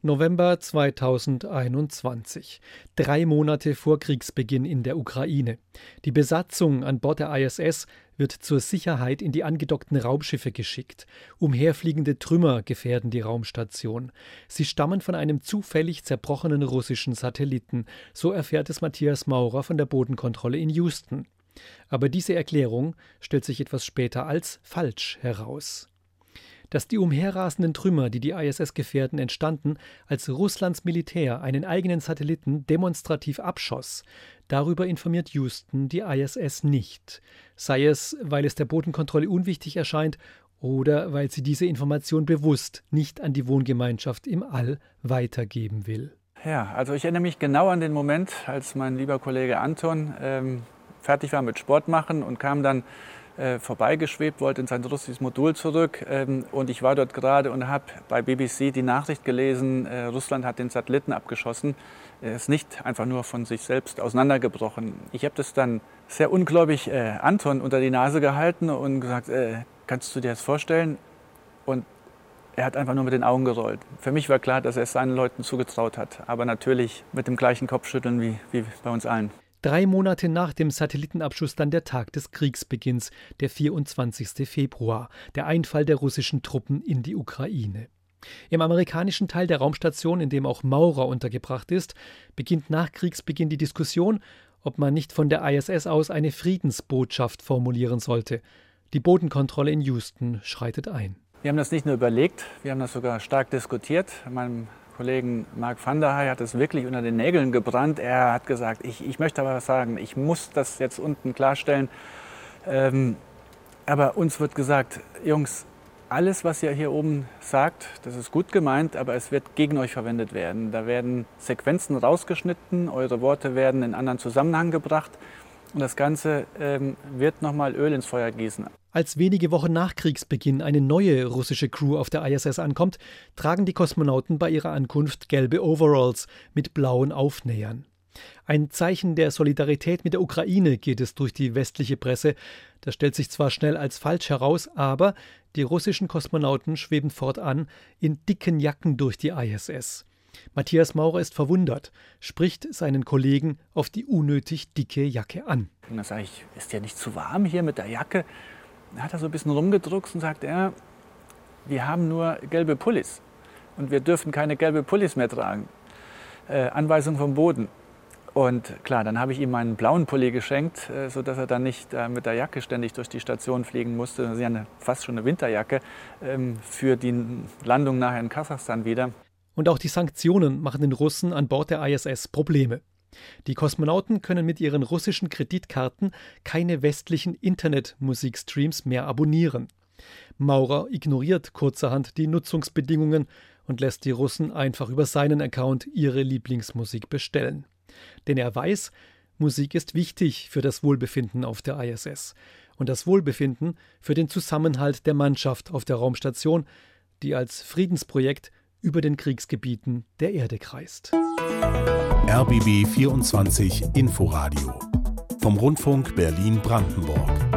November 2021. Drei Monate vor Kriegsbeginn in der Ukraine. Die Besatzung an Bord der ISS wird zur Sicherheit in die angedockten Raumschiffe geschickt. Umherfliegende Trümmer gefährden die Raumstation. Sie stammen von einem zufällig zerbrochenen russischen Satelliten. So erfährt es Matthias Maurer von der Bodenkontrolle in Houston. Aber diese Erklärung stellt sich etwas später als falsch heraus dass die umherrasenden Trümmer, die die ISS gefährden, entstanden, als Russlands Militär einen eigenen Satelliten demonstrativ abschoss. Darüber informiert Houston die ISS nicht, sei es, weil es der Bodenkontrolle unwichtig erscheint oder weil sie diese Information bewusst nicht an die Wohngemeinschaft im All weitergeben will. Ja, also ich erinnere mich genau an den Moment, als mein lieber Kollege Anton ähm, fertig war mit Sport machen und kam dann äh, vorbeigeschwebt, wollte in sein russisches Modul zurück. Ähm, und ich war dort gerade und habe bei BBC die Nachricht gelesen, äh, Russland hat den Satelliten abgeschossen. Er ist nicht einfach nur von sich selbst auseinandergebrochen. Ich habe das dann sehr ungläubig äh, Anton unter die Nase gehalten und gesagt, äh, kannst du dir das vorstellen? Und er hat einfach nur mit den Augen gerollt. Für mich war klar, dass er es seinen Leuten zugetraut hat, aber natürlich mit dem gleichen Kopfschütteln wie, wie bei uns allen. Drei Monate nach dem Satellitenabschuss dann der Tag des Kriegsbeginns, der 24. Februar, der Einfall der russischen Truppen in die Ukraine. Im amerikanischen Teil der Raumstation, in dem auch Maurer untergebracht ist, beginnt nach Kriegsbeginn die Diskussion, ob man nicht von der ISS aus eine Friedensbotschaft formulieren sollte. Die Bodenkontrolle in Houston schreitet ein. Wir haben das nicht nur überlegt, wir haben das sogar stark diskutiert. In meinem Kollegen Mark van der Heij hat es wirklich unter den Nägeln gebrannt. Er hat gesagt, ich, ich möchte aber was sagen, ich muss das jetzt unten klarstellen. Ähm, aber uns wird gesagt, Jungs, alles, was ihr hier oben sagt, das ist gut gemeint, aber es wird gegen euch verwendet werden. Da werden Sequenzen rausgeschnitten, eure Worte werden in anderen Zusammenhang gebracht und das Ganze ähm, wird nochmal Öl ins Feuer gießen. Als wenige Wochen nach Kriegsbeginn eine neue russische Crew auf der ISS ankommt, tragen die Kosmonauten bei ihrer Ankunft gelbe Overalls mit blauen Aufnähern. Ein Zeichen der Solidarität mit der Ukraine geht es durch die westliche Presse. Das stellt sich zwar schnell als falsch heraus, aber die russischen Kosmonauten schweben fortan in dicken Jacken durch die ISS. Matthias Maurer ist verwundert, spricht seinen Kollegen auf die unnötig dicke Jacke an. Und dann sage ich, ist ja nicht zu warm hier mit der Jacke? Da hat er so ein bisschen rumgedruckt und sagt, ja, wir haben nur gelbe Pullis und wir dürfen keine gelbe Pullis mehr tragen. Äh, Anweisung vom Boden. Und klar, dann habe ich ihm meinen blauen Pulli geschenkt, äh, sodass er dann nicht äh, mit der Jacke ständig durch die Station fliegen musste. Das ist ja eine, fast schon eine Winterjacke ähm, für die Landung nachher in Kasachstan wieder. Und auch die Sanktionen machen den Russen an Bord der ISS Probleme. Die Kosmonauten können mit ihren russischen Kreditkarten keine westlichen Internetmusikstreams mehr abonnieren. Maurer ignoriert kurzerhand die Nutzungsbedingungen und lässt die Russen einfach über seinen Account ihre Lieblingsmusik bestellen. Denn er weiß, Musik ist wichtig für das Wohlbefinden auf der ISS und das Wohlbefinden für den Zusammenhalt der Mannschaft auf der Raumstation, die als Friedensprojekt über den Kriegsgebieten der Erde kreist. RBB 24 Inforadio vom Rundfunk Berlin-Brandenburg.